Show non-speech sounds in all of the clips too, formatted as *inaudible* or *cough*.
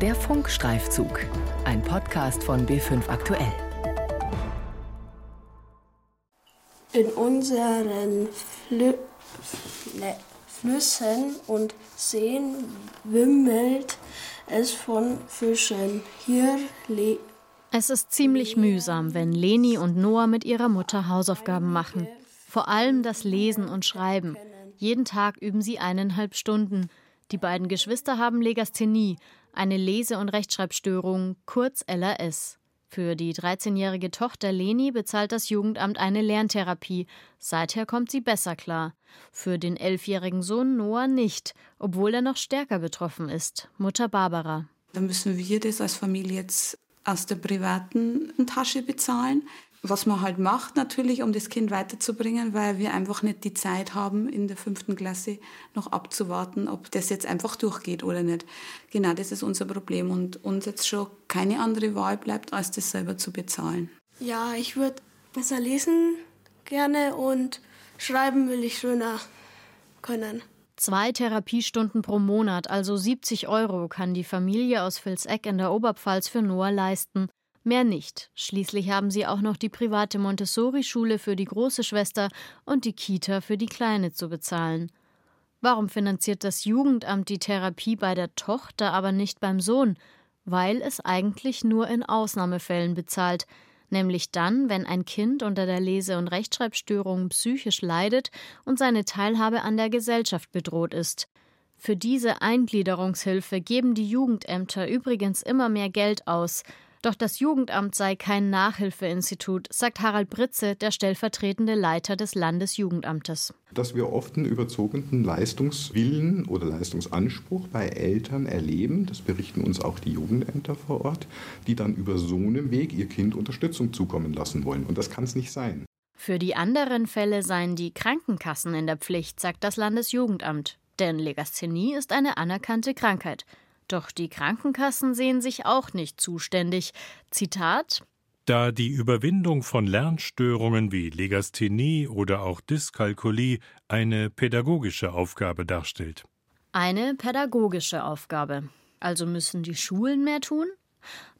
Der Funkstreifzug, ein Podcast von B5 Aktuell. In unseren Flü Flü Flüssen und Seen wimmelt es von Fischen. Hier es ist ziemlich mühsam, wenn Leni und Noah mit ihrer Mutter Hausaufgaben machen. Vor allem das Lesen und Schreiben. Jeden Tag üben sie eineinhalb Stunden. Die beiden Geschwister haben Legasthenie, eine Lese- und Rechtschreibstörung, kurz LRS. Für die 13-jährige Tochter Leni bezahlt das Jugendamt eine Lerntherapie. Seither kommt sie besser klar. Für den elfjährigen Sohn Noah nicht, obwohl er noch stärker betroffen ist. Mutter Barbara. Da müssen wir das als Familie jetzt aus der privaten Tasche bezahlen was man halt macht natürlich, um das Kind weiterzubringen, weil wir einfach nicht die Zeit haben, in der fünften Klasse noch abzuwarten, ob das jetzt einfach durchgeht oder nicht. Genau, das ist unser Problem und uns jetzt schon keine andere Wahl bleibt, als das selber zu bezahlen. Ja, ich würde besser lesen gerne und schreiben will ich schöner können. Zwei Therapiestunden pro Monat, also 70 Euro, kann die Familie aus Vilseck in der Oberpfalz für Noah leisten. Mehr nicht. Schließlich haben sie auch noch die private Montessori-Schule für die große Schwester und die Kita für die kleine zu bezahlen. Warum finanziert das Jugendamt die Therapie bei der Tochter, aber nicht beim Sohn? Weil es eigentlich nur in Ausnahmefällen bezahlt, nämlich dann, wenn ein Kind unter der Lese- und Rechtschreibstörung psychisch leidet und seine Teilhabe an der Gesellschaft bedroht ist. Für diese Eingliederungshilfe geben die Jugendämter übrigens immer mehr Geld aus, doch das Jugendamt sei kein Nachhilfeinstitut, sagt Harald Britze, der stellvertretende Leiter des Landesjugendamtes. Dass wir oft einen überzogenen Leistungswillen oder Leistungsanspruch bei Eltern erleben, das berichten uns auch die Jugendämter vor Ort, die dann über so einen Weg ihr Kind Unterstützung zukommen lassen wollen. Und das kann es nicht sein. Für die anderen Fälle seien die Krankenkassen in der Pflicht, sagt das Landesjugendamt. Denn Legasthenie ist eine anerkannte Krankheit. Doch die Krankenkassen sehen sich auch nicht zuständig. Zitat da die Überwindung von Lernstörungen wie Legasthenie oder auch Dyskalkulie eine pädagogische Aufgabe darstellt. Eine pädagogische Aufgabe. Also müssen die Schulen mehr tun?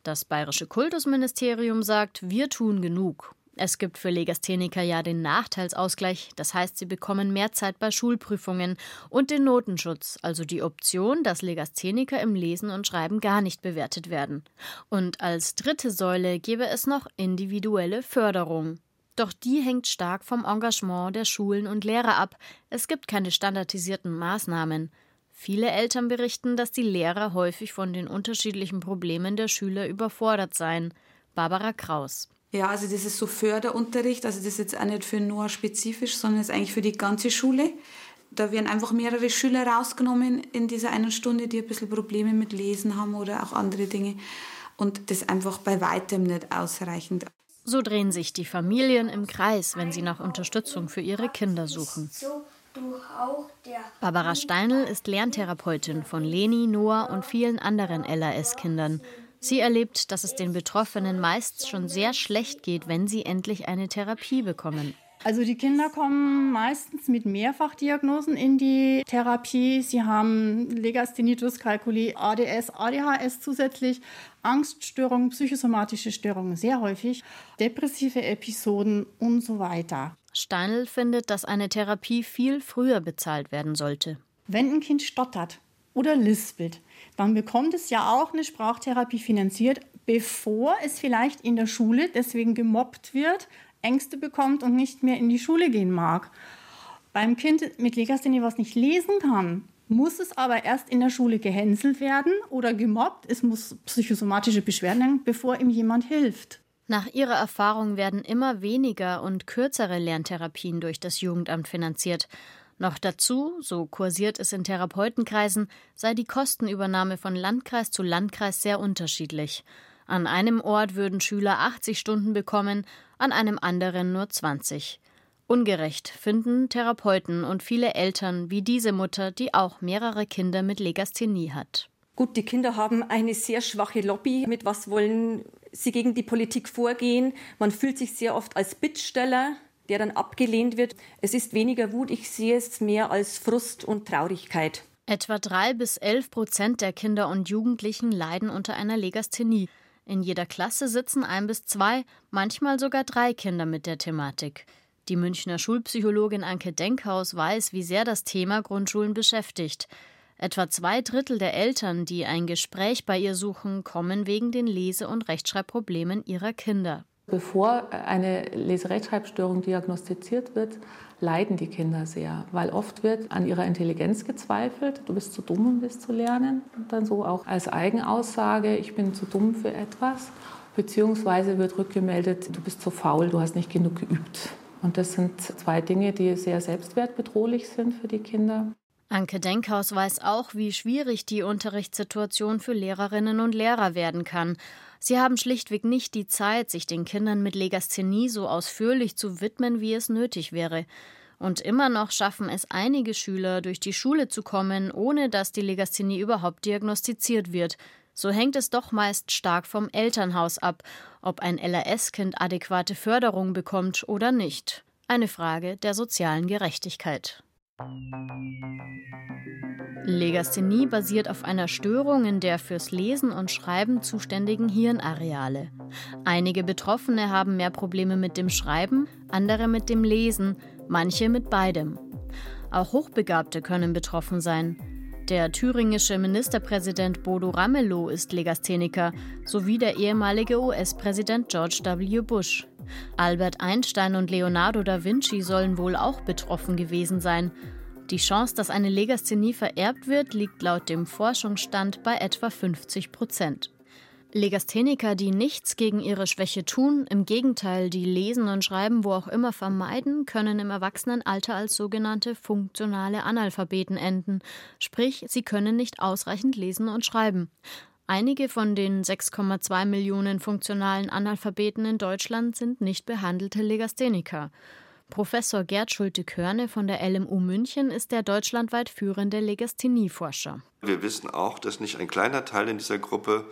Das bayerische Kultusministerium sagt, wir tun genug. Es gibt für Legastheniker ja den Nachteilsausgleich, das heißt, sie bekommen mehr Zeit bei Schulprüfungen und den Notenschutz, also die Option, dass Legastheniker im Lesen und Schreiben gar nicht bewertet werden. Und als dritte Säule gäbe es noch individuelle Förderung. Doch die hängt stark vom Engagement der Schulen und Lehrer ab. Es gibt keine standardisierten Maßnahmen. Viele Eltern berichten, dass die Lehrer häufig von den unterschiedlichen Problemen der Schüler überfordert seien. Barbara Kraus. Ja, also das ist so Förderunterricht, also das ist jetzt auch nicht für Noah spezifisch, sondern ist eigentlich für die ganze Schule. Da werden einfach mehrere Schüler rausgenommen in dieser einen Stunde, die ein bisschen Probleme mit Lesen haben oder auch andere Dinge. Und das einfach bei weitem nicht ausreichend. So drehen sich die Familien im Kreis, wenn sie nach Unterstützung für ihre Kinder suchen. Barbara Steinl ist Lerntherapeutin von Leni, Noah und vielen anderen LAS-Kindern. Sie erlebt, dass es den Betroffenen meist schon sehr schlecht geht, wenn sie endlich eine Therapie bekommen. Also die Kinder kommen meistens mit Mehrfachdiagnosen in die Therapie. Sie haben Legasthenie, Dyskalkulie, ADS, ADHS zusätzlich, Angststörungen, psychosomatische Störungen sehr häufig, depressive Episoden und so weiter. Steinl findet, dass eine Therapie viel früher bezahlt werden sollte. Wenn ein Kind stottert oder lispelt, dann bekommt es ja auch eine Sprachtherapie finanziert, bevor es vielleicht in der Schule deswegen gemobbt wird, Ängste bekommt und nicht mehr in die Schule gehen mag. Beim Kind mit Legasthenie, was nicht lesen kann, muss es aber erst in der Schule gehänselt werden oder gemobbt. Es muss psychosomatische Beschwerden haben, bevor ihm jemand hilft. Nach ihrer Erfahrung werden immer weniger und kürzere Lerntherapien durch das Jugendamt finanziert. Noch dazu, so kursiert es in Therapeutenkreisen, sei die Kostenübernahme von Landkreis zu Landkreis sehr unterschiedlich. An einem Ort würden Schüler 80 Stunden bekommen, an einem anderen nur 20. Ungerecht finden Therapeuten und viele Eltern wie diese Mutter, die auch mehrere Kinder mit Legasthenie hat. Gut, die Kinder haben eine sehr schwache Lobby. Mit was wollen sie gegen die Politik vorgehen? Man fühlt sich sehr oft als Bittsteller der dann abgelehnt wird. Es ist weniger Wut, ich sehe es mehr als Frust und Traurigkeit. Etwa drei bis elf Prozent der Kinder und Jugendlichen leiden unter einer Legasthenie. In jeder Klasse sitzen ein bis zwei, manchmal sogar drei Kinder mit der Thematik. Die Münchner Schulpsychologin Anke Denkhaus weiß, wie sehr das Thema Grundschulen beschäftigt. Etwa zwei Drittel der Eltern, die ein Gespräch bei ihr suchen, kommen wegen den Lese- und Rechtschreibproblemen ihrer Kinder. Bevor eine Leserechtschreibstörung diagnostiziert wird, leiden die Kinder sehr, weil oft wird an ihrer Intelligenz gezweifelt. Du bist zu dumm, um das zu lernen. Und dann so auch als Eigenaussage, ich bin zu dumm für etwas. Beziehungsweise wird rückgemeldet, du bist zu faul, du hast nicht genug geübt. Und das sind zwei Dinge, die sehr selbstwertbedrohlich sind für die Kinder. Anke Denkhaus weiß auch, wie schwierig die Unterrichtssituation für Lehrerinnen und Lehrer werden kann. Sie haben schlichtweg nicht die Zeit, sich den Kindern mit Legasthenie so ausführlich zu widmen, wie es nötig wäre. Und immer noch schaffen es einige Schüler, durch die Schule zu kommen, ohne dass die Legasthenie überhaupt diagnostiziert wird. So hängt es doch meist stark vom Elternhaus ab, ob ein LRS-Kind adäquate Förderung bekommt oder nicht. Eine Frage der sozialen Gerechtigkeit. Legasthenie basiert auf einer Störung in der fürs Lesen und Schreiben zuständigen Hirnareale. Einige Betroffene haben mehr Probleme mit dem Schreiben, andere mit dem Lesen, manche mit beidem. Auch Hochbegabte können betroffen sein. Der thüringische Ministerpräsident Bodo Ramelow ist Legastheniker, sowie der ehemalige US-Präsident George W. Bush. Albert Einstein und Leonardo da Vinci sollen wohl auch betroffen gewesen sein. Die Chance, dass eine Legasthenie vererbt wird, liegt laut dem Forschungsstand bei etwa 50 Prozent. Legastheniker, die nichts gegen ihre Schwäche tun, im Gegenteil, die lesen und schreiben wo auch immer vermeiden, können im Erwachsenenalter als sogenannte funktionale Analphabeten enden, sprich, sie können nicht ausreichend lesen und schreiben. Einige von den 6,2 Millionen funktionalen Analphabeten in Deutschland sind nicht behandelte Legastheniker. Professor Gerd Schulte-Körne von der LMU München ist der deutschlandweit führende Legasthenieforscher. Wir wissen auch, dass nicht ein kleiner Teil in dieser Gruppe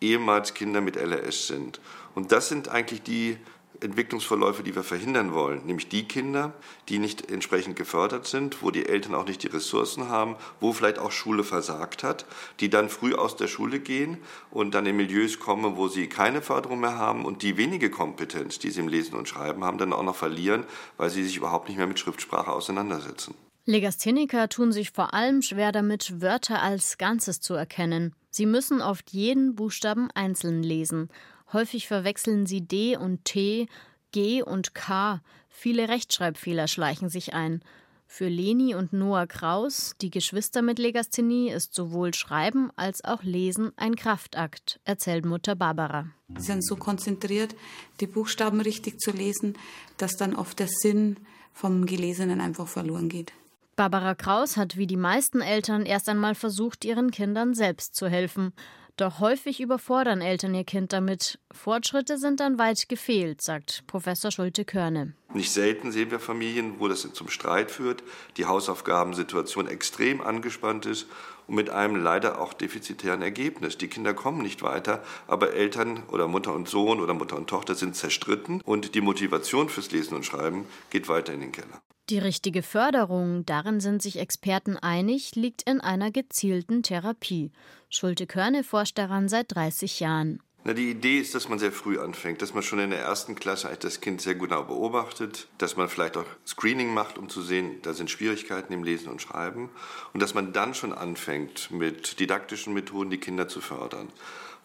ehemals Kinder mit LRS sind. Und das sind eigentlich die Entwicklungsverläufe, die wir verhindern wollen, nämlich die Kinder, die nicht entsprechend gefördert sind, wo die Eltern auch nicht die Ressourcen haben, wo vielleicht auch Schule versagt hat, die dann früh aus der Schule gehen und dann in Milieus kommen, wo sie keine Förderung mehr haben und die wenige Kompetenz, die sie im Lesen und Schreiben haben, dann auch noch verlieren, weil sie sich überhaupt nicht mehr mit Schriftsprache auseinandersetzen. Legastheniker tun sich vor allem schwer damit, Wörter als Ganzes zu erkennen. Sie müssen oft jeden Buchstaben einzeln lesen Häufig verwechseln sie D und T, G und K. Viele Rechtschreibfehler schleichen sich ein. Für Leni und Noah Kraus, die Geschwister mit Legasthenie, ist sowohl Schreiben als auch Lesen ein Kraftakt, erzählt Mutter Barbara. Sie sind so konzentriert, die Buchstaben richtig zu lesen, dass dann oft der Sinn vom Gelesenen einfach verloren geht. Barbara Kraus hat wie die meisten Eltern erst einmal versucht, ihren Kindern selbst zu helfen. Doch häufig überfordern Eltern ihr Kind damit. Fortschritte sind dann weit gefehlt, sagt Professor Schulte-Körne. Nicht selten sehen wir Familien, wo das zum Streit führt, die Hausaufgabensituation extrem angespannt ist und mit einem leider auch defizitären Ergebnis. Die Kinder kommen nicht weiter, aber Eltern oder Mutter und Sohn oder Mutter und Tochter sind zerstritten und die Motivation fürs Lesen und Schreiben geht weiter in den Keller. Die richtige Förderung, darin sind sich Experten einig, liegt in einer gezielten Therapie. Schulte-Körne forscht daran seit 30 Jahren. Na, die Idee ist, dass man sehr früh anfängt, dass man schon in der ersten Klasse das Kind sehr genau beobachtet, dass man vielleicht auch Screening macht, um zu sehen, da sind Schwierigkeiten im Lesen und Schreiben und dass man dann schon anfängt, mit didaktischen Methoden die Kinder zu fördern.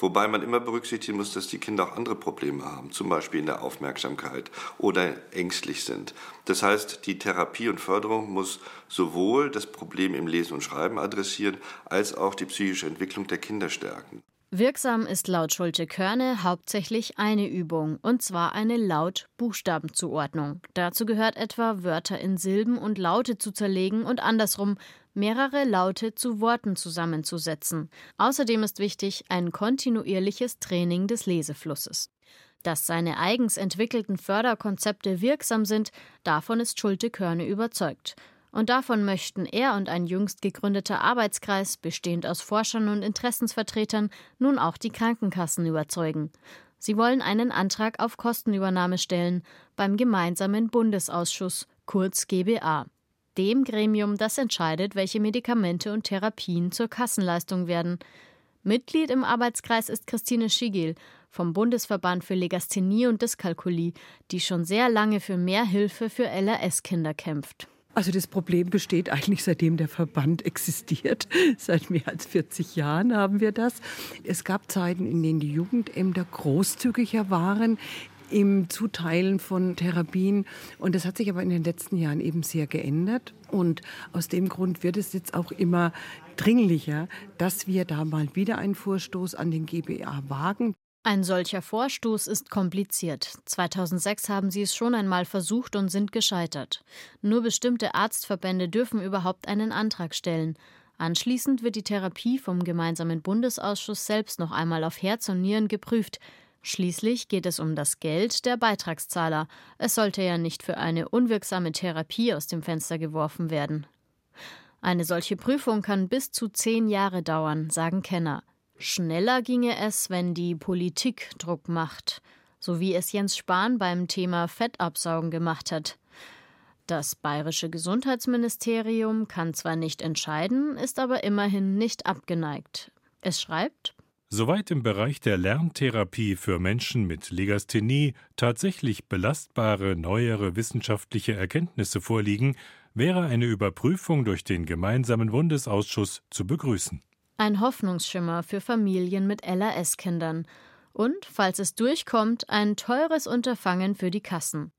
Wobei man immer berücksichtigen muss, dass die Kinder auch andere Probleme haben, zum Beispiel in der Aufmerksamkeit oder ängstlich sind. Das heißt, die Therapie und Förderung muss sowohl das Problem im Lesen und Schreiben adressieren, als auch die psychische Entwicklung der Kinder stärken. Wirksam ist laut Schulte-Körne hauptsächlich eine Übung, und zwar eine Laut-Buchstaben-Zuordnung. Dazu gehört etwa, Wörter in Silben und Laute zu zerlegen und andersrum mehrere Laute zu Worten zusammenzusetzen. Außerdem ist wichtig ein kontinuierliches Training des Leseflusses. Dass seine eigens entwickelten Förderkonzepte wirksam sind, davon ist Schulte-Körne überzeugt. Und davon möchten er und ein jüngst gegründeter Arbeitskreis, bestehend aus Forschern und Interessensvertretern, nun auch die Krankenkassen überzeugen. Sie wollen einen Antrag auf Kostenübernahme stellen beim gemeinsamen Bundesausschuss, kurz GBA. Dem Gremium, das entscheidet, welche Medikamente und Therapien zur Kassenleistung werden. Mitglied im Arbeitskreis ist Christine Schigel vom Bundesverband für Legasthenie und Dyskalkulie, die schon sehr lange für mehr Hilfe für LRS-Kinder kämpft. Also das Problem besteht eigentlich seitdem der Verband existiert. *laughs* Seit mehr als 40 Jahren haben wir das. Es gab Zeiten, in denen die Jugendämter großzügiger waren im Zuteilen von Therapien. Und das hat sich aber in den letzten Jahren eben sehr geändert. Und aus dem Grund wird es jetzt auch immer dringlicher, dass wir da mal wieder einen Vorstoß an den GBA wagen. Ein solcher Vorstoß ist kompliziert. 2006 haben sie es schon einmal versucht und sind gescheitert. Nur bestimmte Arztverbände dürfen überhaupt einen Antrag stellen. Anschließend wird die Therapie vom gemeinsamen Bundesausschuss selbst noch einmal auf Herz und Nieren geprüft. Schließlich geht es um das Geld der Beitragszahler. Es sollte ja nicht für eine unwirksame Therapie aus dem Fenster geworfen werden. Eine solche Prüfung kann bis zu zehn Jahre dauern, sagen Kenner. Schneller ginge es, wenn die Politik Druck macht, so wie es Jens Spahn beim Thema Fettabsaugen gemacht hat. Das bayerische Gesundheitsministerium kann zwar nicht entscheiden, ist aber immerhin nicht abgeneigt. Es schreibt Soweit im Bereich der Lerntherapie für Menschen mit Legasthenie tatsächlich belastbare neuere wissenschaftliche Erkenntnisse vorliegen, wäre eine Überprüfung durch den gemeinsamen Bundesausschuss zu begrüßen. Ein Hoffnungsschimmer für Familien mit LAS-Kindern. Und, falls es durchkommt, ein teures Unterfangen für die Kassen.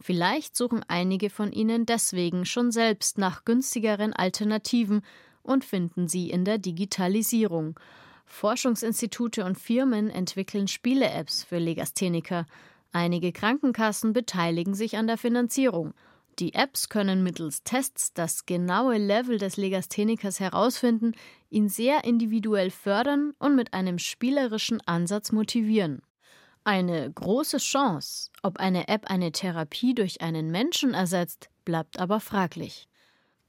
Vielleicht suchen einige von ihnen deswegen schon selbst nach günstigeren Alternativen und finden sie in der Digitalisierung. Forschungsinstitute und Firmen entwickeln Spiele-Apps für Legastheniker. Einige Krankenkassen beteiligen sich an der Finanzierung. Die Apps können mittels Tests das genaue Level des Legasthenikers herausfinden, ihn sehr individuell fördern und mit einem spielerischen Ansatz motivieren. Eine große Chance, ob eine App eine Therapie durch einen Menschen ersetzt, bleibt aber fraglich.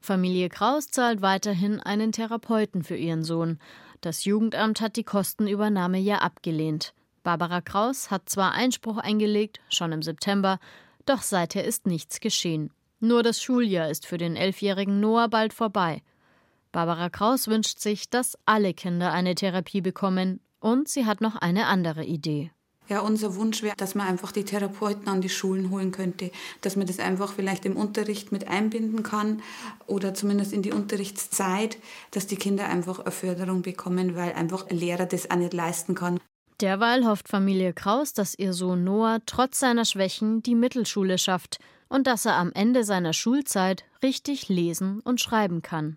Familie Kraus zahlt weiterhin einen Therapeuten für ihren Sohn. Das Jugendamt hat die Kostenübernahme ja abgelehnt. Barbara Kraus hat zwar Einspruch eingelegt, schon im September, doch seither ist nichts geschehen. Nur das Schuljahr ist für den elfjährigen Noah bald vorbei. Barbara Kraus wünscht sich, dass alle Kinder eine Therapie bekommen und sie hat noch eine andere Idee. Ja, unser Wunsch wäre, dass man einfach die Therapeuten an die Schulen holen könnte, dass man das einfach vielleicht im Unterricht mit einbinden kann oder zumindest in die Unterrichtszeit, dass die Kinder einfach eine Förderung bekommen, weil einfach ein Lehrer das auch nicht leisten kann. Derweil hofft Familie Kraus, dass ihr Sohn Noah trotz seiner Schwächen die Mittelschule schafft und dass er am Ende seiner Schulzeit richtig lesen und schreiben kann.